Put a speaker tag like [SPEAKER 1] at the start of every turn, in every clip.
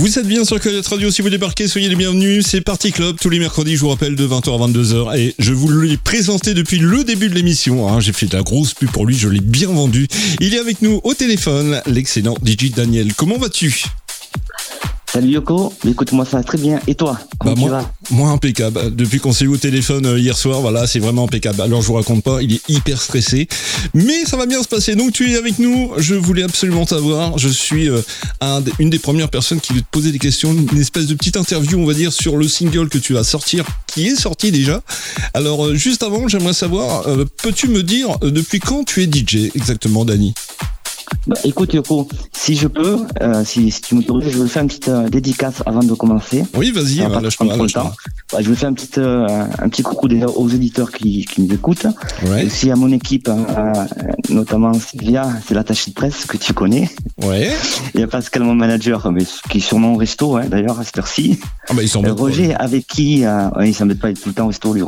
[SPEAKER 1] Vous êtes bien sur Coyote Radio, si vous débarquez, soyez les bienvenus. C'est Party Club tous les mercredis, je vous rappelle, de 20h à 22h. Et je vous l'ai présenté depuis le début de l'émission. Hein. J'ai fait de la grosse pub pour lui, je l'ai bien vendu. Il est avec nous au téléphone, l'excellent DJ Daniel. Comment vas-tu?
[SPEAKER 2] Salut Yoko, écoute-moi ça très bien. Et toi
[SPEAKER 1] bah moi, moi impeccable. Depuis qu'on s'est eu au téléphone euh, hier soir, voilà, c'est vraiment impeccable. Alors je vous raconte pas, il est hyper stressé, mais ça va bien se passer. Donc tu es avec nous. Je voulais absolument t'avoir. Je suis euh, une des premières personnes qui veut te poser des questions, une espèce de petite interview, on va dire, sur le single que tu vas sortir, qui est sorti déjà. Alors euh, juste avant, j'aimerais savoir, peux-tu me dire depuis quand tu es DJ exactement, Dani?
[SPEAKER 2] Bah, écoute Yoko, si je peux, euh, si, si, tu m'autorises, je vais faire une petite euh, dédicace avant de commencer.
[SPEAKER 1] Oui, vas-y, lâche-moi.
[SPEAKER 2] Lâche bah, je vais faire un petit, euh, un petit coucou déjà aux éditeurs qui, qui nous écoutent. Ouais. Aussi à mon équipe, hein, notamment Sylvia, c'est l'attaché de presse que tu connais.
[SPEAKER 1] Ouais.
[SPEAKER 2] Il y a Pascal, mon manager, mais qui est sûrement au resto, hein, d'ailleurs, à cette heure-ci.
[SPEAKER 1] Ah bah, ils sont
[SPEAKER 2] Roger, avec qui, il s'embête pas être tout le temps au resto, lui,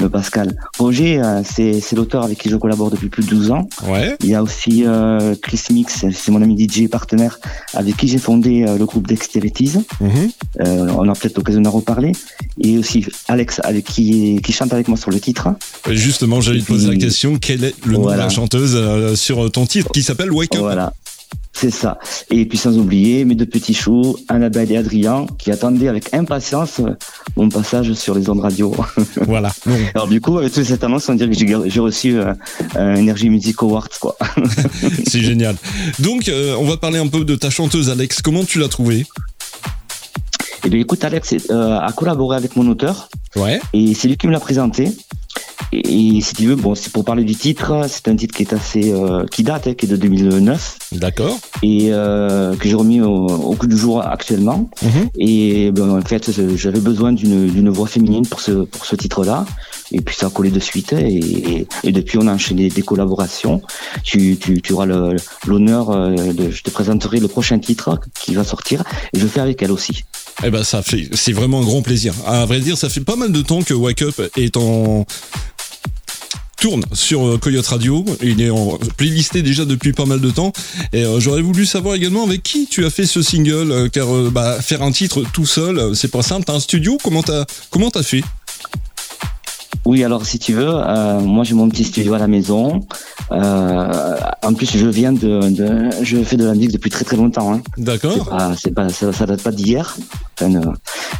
[SPEAKER 2] le Pascal. Roger, c'est l'auteur avec qui je collabore depuis plus de 12 ans.
[SPEAKER 1] Ouais.
[SPEAKER 2] Il y a aussi Chris Mix, c'est mon ami DJ partenaire avec qui j'ai fondé euh, le groupe Dexterities. Mhm. Euh, on a peut-être l'occasion d'en reparler. Et aussi Alex avec qui, qui chante avec moi sur le titre.
[SPEAKER 1] Justement, j'allais te poser la question, quelle est le nom de la chanteuse euh, sur ton titre qui s'appelle Wake Up?
[SPEAKER 2] Voilà. C'est ça. Et puis sans oublier mes deux petits choux, Annabelle et Adrien, qui attendaient avec impatience mon passage sur les ondes radio.
[SPEAKER 1] Voilà.
[SPEAKER 2] Alors du coup, avec toute cette annonce, on dirait que j'ai reçu euh, un Energy Music Awards, quoi.
[SPEAKER 1] C'est génial. Donc, euh, on va parler un peu de ta chanteuse, Alex. Comment tu l'as trouvée?
[SPEAKER 2] Eh bien, écoute, Alex euh, a collaboré avec mon auteur.
[SPEAKER 1] Ouais.
[SPEAKER 2] Et c'est lui qui me l'a présenté. Et, si tu veux, bon, c'est pour parler du titre, c'est un titre qui est assez, euh, qui date, hein, qui est de 2009.
[SPEAKER 1] D'accord.
[SPEAKER 2] Et euh, que j'ai remis au, au, coup du jour actuellement. Mhm. Et ben, en fait, j'avais besoin d'une voix féminine pour ce pour ce titre-là. Et puis ça a collé de suite. Et, et, depuis, on a enchaîné des collaborations. Tu, tu, tu auras l'honneur euh, de, je te présenterai le prochain titre qui va sortir. Et je le fais avec elle aussi.
[SPEAKER 1] Eh ben, ça fait, c'est vraiment un grand plaisir. À vrai dire, ça fait pas mal de temps que Wake Up est en tourne sur euh, Coyote Radio. Il est en playlisté déjà depuis pas mal de temps. Et euh, j'aurais voulu savoir également avec qui tu as fait ce single, euh, car bah, faire un titre tout seul, c'est pas simple. T'as un studio Comment t'as comment t'as fait?
[SPEAKER 2] Oui, alors si tu veux, moi j'ai mon petit studio à la maison. en plus, je viens de, je fais de la musique depuis très très longtemps. Hein.
[SPEAKER 1] D'accord.
[SPEAKER 2] C'est pas, ça, ça date pas d'hier.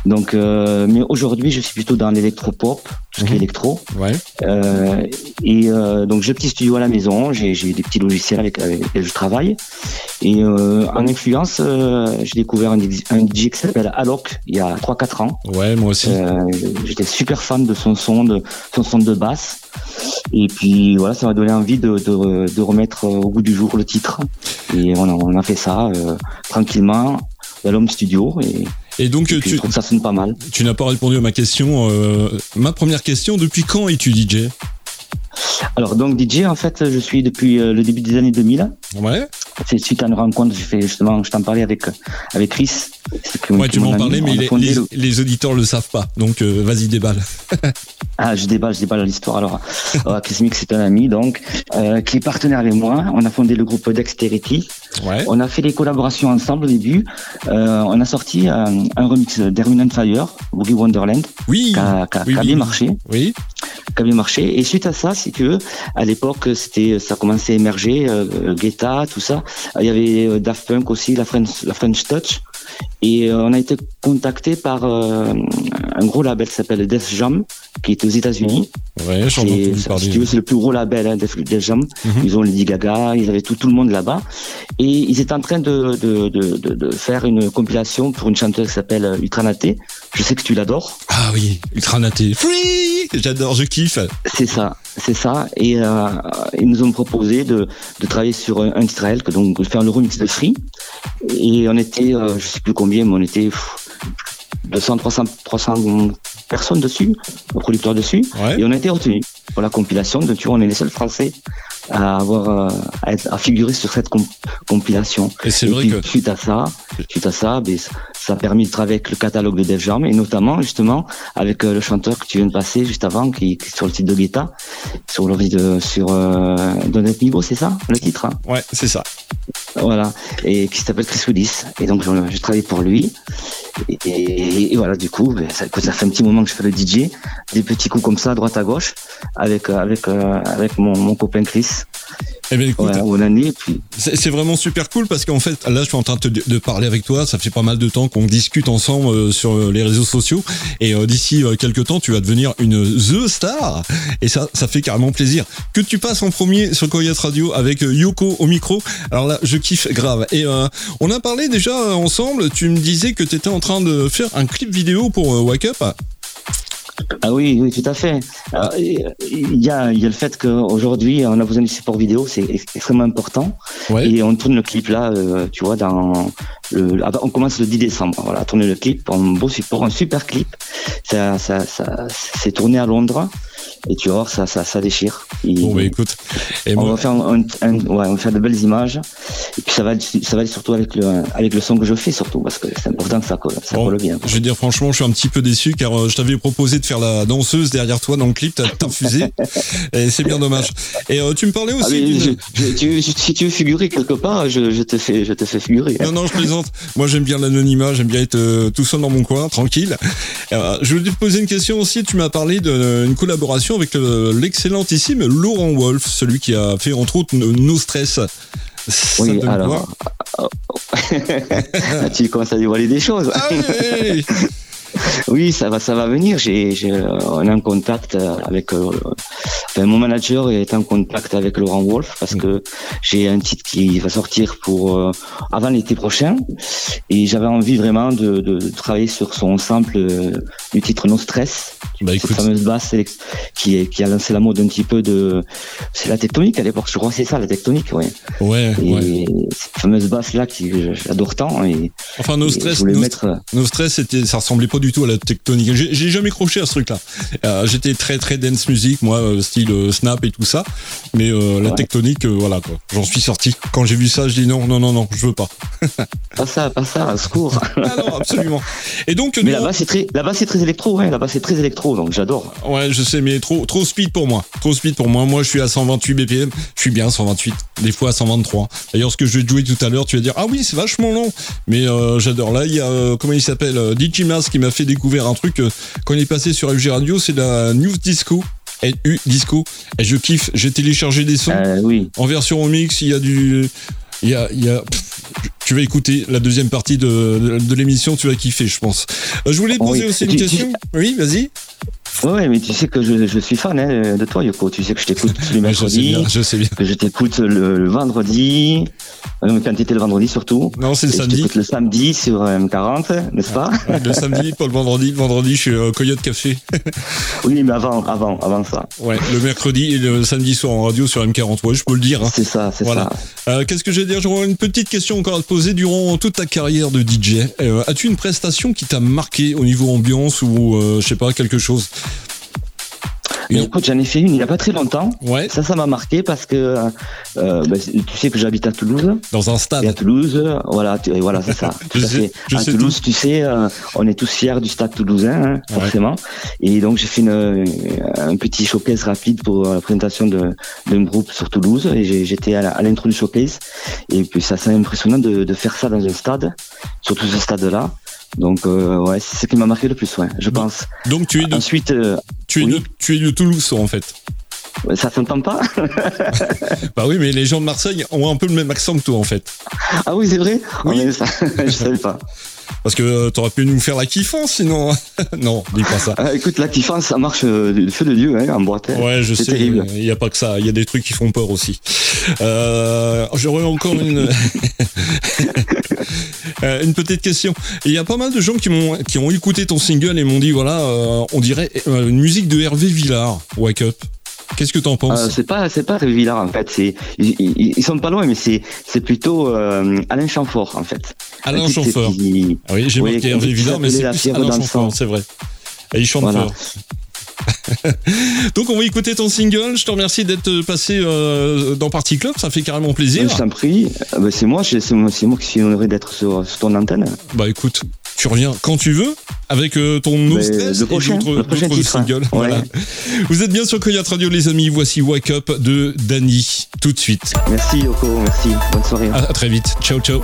[SPEAKER 2] donc, mais aujourd'hui, je suis plutôt dans l'électropop tout ce qui est mhm. électro.
[SPEAKER 1] Ouais.
[SPEAKER 2] Euh, et euh, donc j'ai un petit studio à la maison, j'ai des petits logiciels avec, lesquels je travaille. Et euh, en influence, euh, j'ai découvert un, un DJ qui s'appelle Alok il y a 3-4 ans.
[SPEAKER 1] Ouais, moi aussi. Euh,
[SPEAKER 2] j'étais super fan de son son, de son son de basse. Et puis voilà, ça m'a donné envie de, de, de, remettre au goût du jour le titre. Et on a, on a fait ça tranquillement dans l'homme studio. Et
[SPEAKER 1] et donc, tu,
[SPEAKER 2] je trouve ça sonne pas mal.
[SPEAKER 1] Tu n'as pas répondu à ma question. Euh, ma première question, depuis quand es-tu DJ
[SPEAKER 2] alors donc DJ en fait je suis depuis euh, le début des années 2000.
[SPEAKER 1] Ouais.
[SPEAKER 2] C'est suite à une rencontre j'ai fait justement je t'en parlais avec avec Chris.
[SPEAKER 1] Ouais tu m'en parlais mais les, les, auditeurs le savent pas donc euh, vas-y déballe.
[SPEAKER 2] ah je déballe je déballe l'histoire alors. Chris Mix c'est un ami donc euh, qui est partenaire avec moi. On a fondé le groupe Dexterity.
[SPEAKER 1] Ouais.
[SPEAKER 2] On a fait des collaborations ensemble au début. on a sorti un, remix d'Erwin Fire, Boogie Wonderland.
[SPEAKER 1] Oui.
[SPEAKER 2] Qui a, bien marché.
[SPEAKER 1] Oui
[SPEAKER 2] qui a bien marché. Et suite à ça, si tu veux, à l'époque, c'était, ça commençait à émerger, euh, Guetta, tout ça. Il y avait euh, Daft Punk aussi, la French, la French Touch. Et euh, on a été contacté par euh, un gros label qui s'appelle Def Jam, qui est aux États-Unis.
[SPEAKER 1] Ouais, j'en
[SPEAKER 2] veux, c'est le plus gros label, hein, Def, Jam. Mhm. Ils ont Lady Gaga, ils avaient tout, tout le monde là-bas. Et ils étaient en train de, de, de, de, faire une compilation pour une chanteuse qui s'appelle Ultranaté. Je sais que tu l'adores.
[SPEAKER 1] Ah oui, Ultranaté. Free J'adore, je kiffe.
[SPEAKER 2] C'est ça, c'est ça. Et euh, ils nous ont proposé de, de travailler sur un, un titre donc faire le remix de Free. Et on était, euh, je sais plus combien, mais on était 200, 300, 300 personnes dessus, producteurs dessus, et on a été retenus pour la compilation. Donc, tu vois, on est les seuls Français à avoir euh, à, être, à, figurer sur cette compilation.
[SPEAKER 1] Et c'est vrai que
[SPEAKER 2] suite à ça, suite à ça, ben, ça a permis de travailler avec le catalogue de Def Jam et notamment justement avec euh, le chanteur que tu viens de passer juste avant, qui, qui est sur le titre de Guetta, sur le de sur euh, c'est ça le titre. Hein?
[SPEAKER 1] Ouais, c'est ça.
[SPEAKER 2] Voilà, et qui s'appelle Chris Willis. Et donc, je, je travaille pour lui. Et, voilà, du coup, ben, ça, ça, fait un petit moment que je fais le DJ, des petits coups comme ça, droite à gauche, avec avec euh, avec mon, mon copain Chris.
[SPEAKER 1] Eh bien, écoute, c'est vraiment super cool parce qu'en fait, là, je suis en train de, de, parler avec toi. Ça fait pas mal de temps qu'on discute ensemble euh, sur les réseaux sociaux. Et euh, d'ici euh, quelques temps, tu vas devenir une The Star. Et ça, ça fait carrément plaisir. Que tu passes en premier sur Coyote Radio avec Yoko au micro. Alors là, je kiffe grave. Et on a parlé déjà ensemble. Tu me disais que tu étais en train de faire un clip vidéo pour Wake Up.
[SPEAKER 2] Ah oui, oui, tout à fait. Il y a, y a le fait qu'aujourd'hui, on a besoin du support vidéo, c'est extrêmement important. Et on tourne le clip là, euh, tu vois, dans le, on commence le 10 décembre. Voilà, tourner le clip, un beau support, un super clip. Ça, ça, ça, c'est tourné à Londres et tu voir, ça, ça, ça déchire.
[SPEAKER 1] bon, bah écoute.
[SPEAKER 2] Et on, va faire un, un, ouais, on va faire de belles images. Et puis ça va, ça va aller surtout avec le, avec le son que je fais, surtout, parce que c'est important que ça colle, ça colle bien.
[SPEAKER 1] Je vais dire, franchement, je suis un petit peu déçu car euh, je t'avais proposé de faire la danseuse derrière toi dans le clip, t'as refusé. et c'est bien dommage. Et euh, tu me parlais aussi.
[SPEAKER 2] Ah, je, tu, si tu veux figurer quelque part, je, je, te fais, je te fais figurer.
[SPEAKER 1] Non, non, je plaisante. Moi, j'aime bien l'anonymat, j'aime bien être euh, tout seul dans mon coin, tranquille. je voulais te poser une question aussi. Tu m'as parlé d'une collaboration avec l'excellentissime Laurent Wolf, celui qui a fait entre autres No Stress.
[SPEAKER 2] oui, alors. tu commences à dévoiler des choses. Ah oui, ça va, ça va venir. J'ai, on est en contact avec. Euh, mon manager est en contact avec Laurent Wolf parce que j'ai un titre qui va sortir pour euh, avant l'été prochain et j'avais envie vraiment de, de, travailler sur son sample euh, du titre No Stress, bah, cette fameuse basse qui, a lancé la mode un petit peu de. C'est la tectonique à l'époque, je crois, c'est ça, la tectonique,
[SPEAKER 1] ouais. Ouais.
[SPEAKER 2] Et cette fameuse basse là qui j'adore tant et.
[SPEAKER 1] Enfin, No Stress, no, mettre... no Stress, c'était, ça ressemblait pas du tout à la tectonique. J'ai jamais croché à ce truc-là. Euh, J'étais très très dance music, moi, euh, style euh, snap et tout ça. Mais euh, la tectonique, euh, voilà quoi. J'en suis sorti. Quand j'ai vu ça, je dis non, non, non, non, je veux pas.
[SPEAKER 2] pas ça, pas ça, secours.
[SPEAKER 1] ah non, absolument. Et donc.
[SPEAKER 2] Mais là-bas c'est très, là-bas c'est très électro, ouais. Là-bas c'est très électro, donc j'adore.
[SPEAKER 1] Ouais, je sais, mais trop, trop speed pour moi. Trop speed pour moi. Moi, je suis à 128 BPM. Je suis bien 128. Des fois à 123. D'ailleurs, ce que je vais jouer tout à l'heure, tu vas dire ah oui, c'est vachement long. Mais j'adore. Là, il y a comment il s'appelle, DJ Mas qui m'a fait découvrir un truc quand il est passé sur FG Radio, c'est la News Disco. NU Disco. Et je kiffe, j'ai téléchargé des sons
[SPEAKER 2] euh, oui.
[SPEAKER 1] en version remix. Il y a du. Il y a, il y a tu vas écouter la deuxième partie de, de, l'émission, tu vas kiffer, je pense. Euh, je voulais poser aussi une question. Oui, vas-y.
[SPEAKER 2] Ouais, mais tu sais que je, je suis fan hein, de toi, Yoko. Tu sais que je t'écoute le mercredi.
[SPEAKER 1] je sais bien,
[SPEAKER 2] Que je t'écoute le, vendredi. Euh, quand tu étais le vendredi surtout.
[SPEAKER 1] Non, c'est le samedi. Je
[SPEAKER 2] le samedi sur M40, n'est-ce pas?
[SPEAKER 1] Le samedi, pas le vendredi. Le vendredi, je suis euh, Coyote Café.
[SPEAKER 2] oui, mais avant, avant, avant ça.
[SPEAKER 1] Ouais, le mercredi et le samedi soir en radio sur M40. Ouais, je peux le dire. Hein.
[SPEAKER 2] C'est ça, c'est ça.
[SPEAKER 1] Euh, Qu'est-ce que je vais dire? J'aurais une petite question encore à te poser durant toute ta carrière de DJ. Euh, As-tu une prestation qui t'a marqué au niveau ambiance ou, euh, je sais pas, quelque chose?
[SPEAKER 2] Écoute, j'en ai fait une il n'y a pas très longtemps.
[SPEAKER 1] Ouais.
[SPEAKER 2] Ça, ça m'a marqué parce que euh, bah, tu sais que j'habite à Toulouse.
[SPEAKER 1] Dans un stade.
[SPEAKER 2] Et à Toulouse, voilà, voilà, c'est ça. Tout à fait. À Toulouse, tu sais, euh, on est tous fiers du stade toulousain, hein, forcément. Et donc j'ai fait une, un petit showcase rapide pour la présentation d'un groupe sur Toulouse. Et j'étais à l'intro du showcase. Et puis ça, c'est impressionnant de, de faire ça dans un stade, surtout ce stade-là. Donc euh, ouais, c'est ce qui m'a marqué le plus, ouais, je pense.
[SPEAKER 1] Donc tu es de,
[SPEAKER 2] ensuite euh,
[SPEAKER 1] tu es de, tu es de Toulouse en fait.
[SPEAKER 2] Ça s'entend pas
[SPEAKER 1] Bah oui, mais les gens de Marseille ont un peu le même accent que toi en fait.
[SPEAKER 2] Ah oui, c'est vrai?
[SPEAKER 1] Oui.
[SPEAKER 2] Oh, ça, je savais pas.
[SPEAKER 1] Parce que euh, t'aurais pu nous faire la kiffance sinon. non, dis pas ça.
[SPEAKER 2] Euh, écoute, la kiffance, ça marche euh, du feu de Dieu hein, en boîte. Hein.
[SPEAKER 1] Ouais, je sais. Il n'y a pas que ça. Il y a des trucs qui font peur aussi. Euh, J'aurais encore une une petite question. Il y a pas mal de gens qui m'ont qui ont écouté ton single et m'ont dit voilà, on dirait une musique de Hervé Villard, Wake Up. Qu'est-ce que tu en penses
[SPEAKER 2] euh, C'est pas c'est pas Villard en fait. C'est ils, ils, sont pas loin, mais c'est c'est plutôt euh, Alain Chamfort en fait.
[SPEAKER 1] Alain Chamfort. Ah oui, j'ai marqué Hervé Villard, mais c'est plus Alain Chamfort, c'est vrai. Et il chante voilà. fort. Donc on va écouter ton single. Je te remercie d'être passé euh, dans Party Club, ça fait carrément plaisir.
[SPEAKER 2] Je t'en prie. Bah, c'est moi, c'est moi, moi qui suis honoré d'être sur, sur, ton antenne.
[SPEAKER 1] Bah écoute, tu reviens quand tu veux avec euh, ton Stress
[SPEAKER 2] le
[SPEAKER 1] et d'autres
[SPEAKER 2] hein.
[SPEAKER 1] singles.
[SPEAKER 2] Ouais.
[SPEAKER 1] Voilà. Vous êtes bien sur Coyote Radio, les amis. Voici Wake Up de Danny. Tout de suite.
[SPEAKER 2] Merci Yoko, merci. Bonne soirée.
[SPEAKER 1] À, à très vite. Ciao, ciao.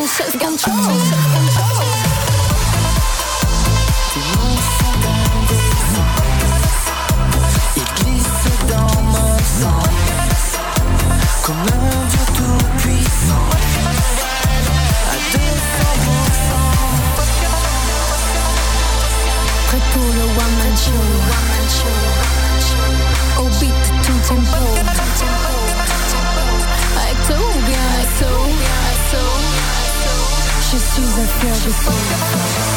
[SPEAKER 3] Garde pas ton self-control.
[SPEAKER 4] Tes
[SPEAKER 3] suis à fleur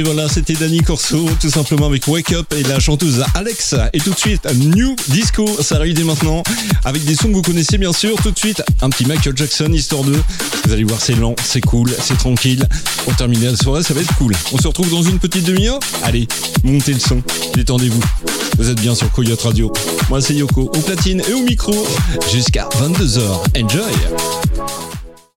[SPEAKER 1] Et voilà, c'était Danny Corso, tout simplement avec Wake Up et la chanteuse Alex. Et tout de suite, New Disco, ça arrive dès maintenant, avec des sons que vous connaissez bien sûr. Tout de suite, un petit Michael Jackson, histoire 2. Vous allez voir, c'est lent, c'est cool, c'est tranquille. Pour terminer la soirée, ça va être cool. On se retrouve dans une petite demi-heure Allez, montez le son, détendez-vous. Vous êtes bien sur Coyote Radio. Moi, c'est Yoko, au platine et au micro, jusqu'à 22h. Enjoy